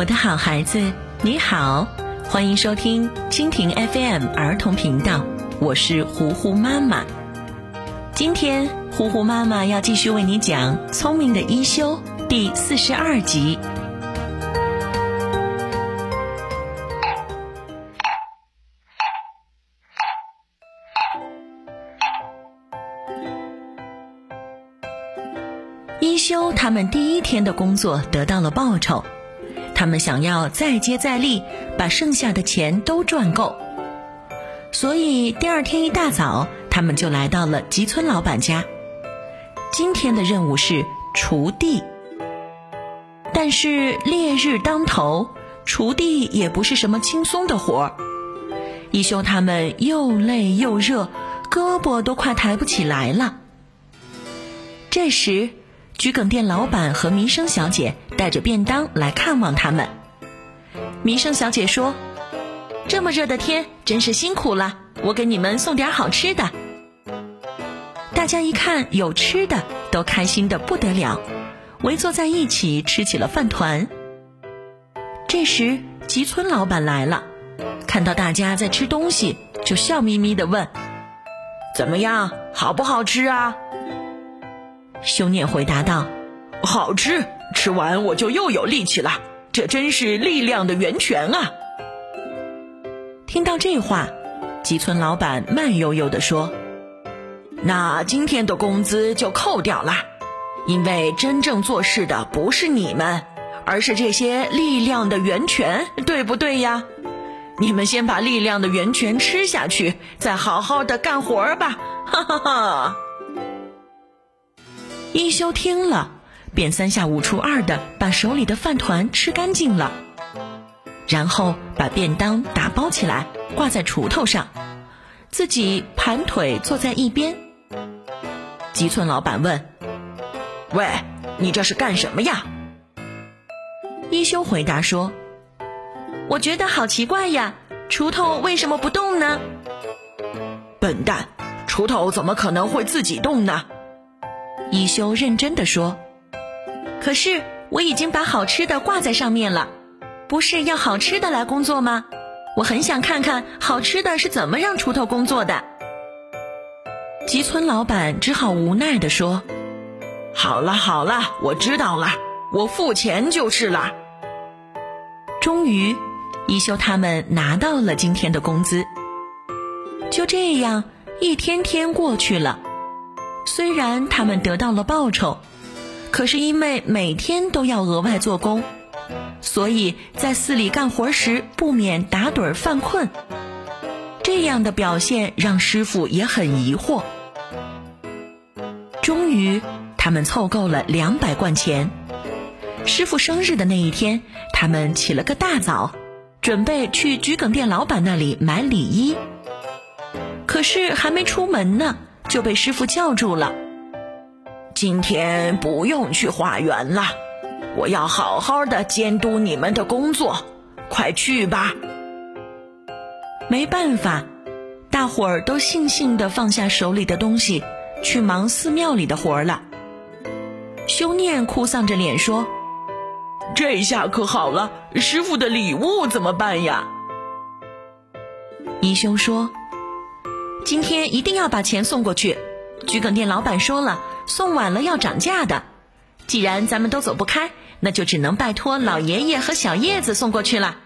我的好孩子，你好，欢迎收听蜻蜓 FM 儿童频道，我是糊糊妈妈。今天糊糊妈妈要继续为你讲《聪明的一休》第四十二集。一休他们第一天的工作得到了报酬。他们想要再接再厉，把剩下的钱都赚够。所以第二天一大早，他们就来到了吉村老板家。今天的任务是锄地，但是烈日当头，锄地也不是什么轻松的活儿。一休他们又累又热，胳膊都快抬不起来了。这时。桔梗店老板和弥生小姐带着便当来看望他们。弥生小姐说：“这么热的天，真是辛苦了，我给你们送点好吃的。”大家一看有吃的，都开心的不得了，围坐在一起吃起了饭团。这时吉村老板来了，看到大家在吃东西，就笑眯眯的问：“怎么样，好不好吃啊？”修念回答道：“好吃，吃完我就又有力气了。这真是力量的源泉啊！”听到这话，吉村老板慢悠悠地说：“那今天的工资就扣掉了，因为真正做事的不是你们，而是这些力量的源泉，对不对呀？你们先把力量的源泉吃下去，再好好的干活吧！”哈哈哈。一休听了，便三下五除二的把手里的饭团吃干净了，然后把便当打包起来挂在锄头上，自己盘腿坐在一边。吉村老板问：“喂，你这是干什么呀？”一休回答说：“我觉得好奇怪呀，锄头为什么不动呢？”笨蛋，锄头怎么可能会自己动呢？一休认真的说：“可是我已经把好吃的挂在上面了，不是要好吃的来工作吗？我很想看看好吃的是怎么让锄头工作的。”吉村老板只好无奈的说：“好了好了，我知道了，我付钱就是了。”终于，一休他们拿到了今天的工资。就这样，一天天过去了。虽然他们得到了报酬，可是因为每天都要额外做工，所以在寺里干活时不免打盹犯困。这样的表现让师傅也很疑惑。终于，他们凑够了两百贯钱。师傅生日的那一天，他们起了个大早，准备去桔梗店老板那里买礼衣。可是还没出门呢。就被师傅叫住了。今天不用去化缘了，我要好好的监督你们的工作，快去吧。没办法，大伙儿都悻悻的放下手里的东西，去忙寺庙里的活儿了。修念哭丧着脸说：“这下可好了，师傅的礼物怎么办呀？”一休说。今天一定要把钱送过去。桔梗店老板说了，送晚了要涨价的。既然咱们都走不开，那就只能拜托老爷爷和小叶子送过去了。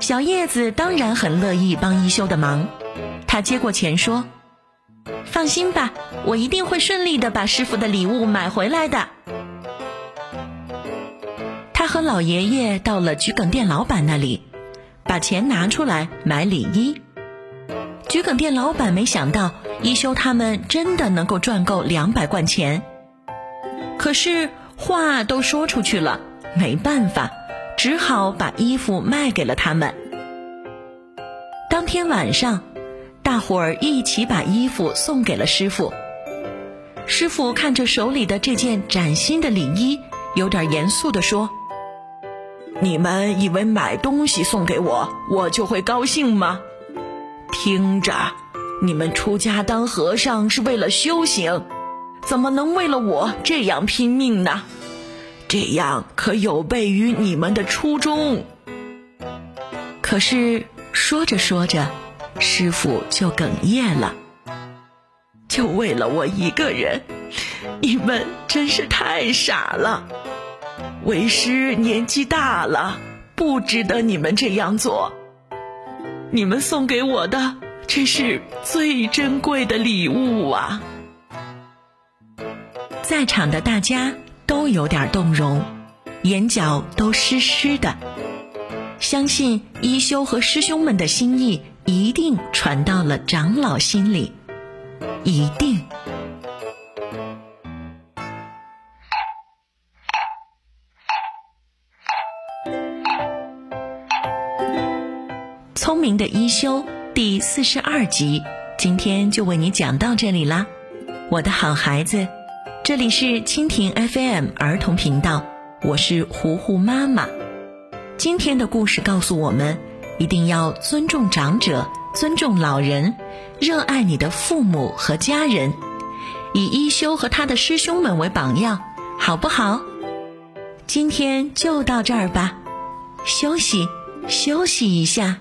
小叶子当然很乐意帮一休的忙，他接过钱说：“放心吧，我一定会顺利的把师傅的礼物买回来的。”他和老爷爷到了桔梗店老板那里，把钱拿出来买礼衣。桔梗店老板没想到一休他们真的能够赚够两百贯钱，可是话都说出去了，没办法，只好把衣服卖给了他们。当天晚上，大伙儿一起把衣服送给了师傅。师傅看着手里的这件崭新的礼衣，有点严肃地说：“你们以为买东西送给我，我就会高兴吗？”听着，你们出家当和尚是为了修行，怎么能为了我这样拼命呢？这样可有悖于你们的初衷。可是说着说着，师傅就哽咽了。就为了我一个人，你们真是太傻了。为师年纪大了，不值得你们这样做。你们送给我的，这是最珍贵的礼物啊！在场的大家都有点动容，眼角都湿湿的。相信一休和师兄们的心意一定传到了长老心里，一定。聪明的一休第四十二集，今天就为你讲到这里啦，我的好孩子。这里是蜻蜓 FM 儿童频道，我是糊糊妈妈。今天的故事告诉我们，一定要尊重长者，尊重老人，热爱你的父母和家人，以一休和他的师兄们为榜样，好不好？今天就到这儿吧，休息休息一下。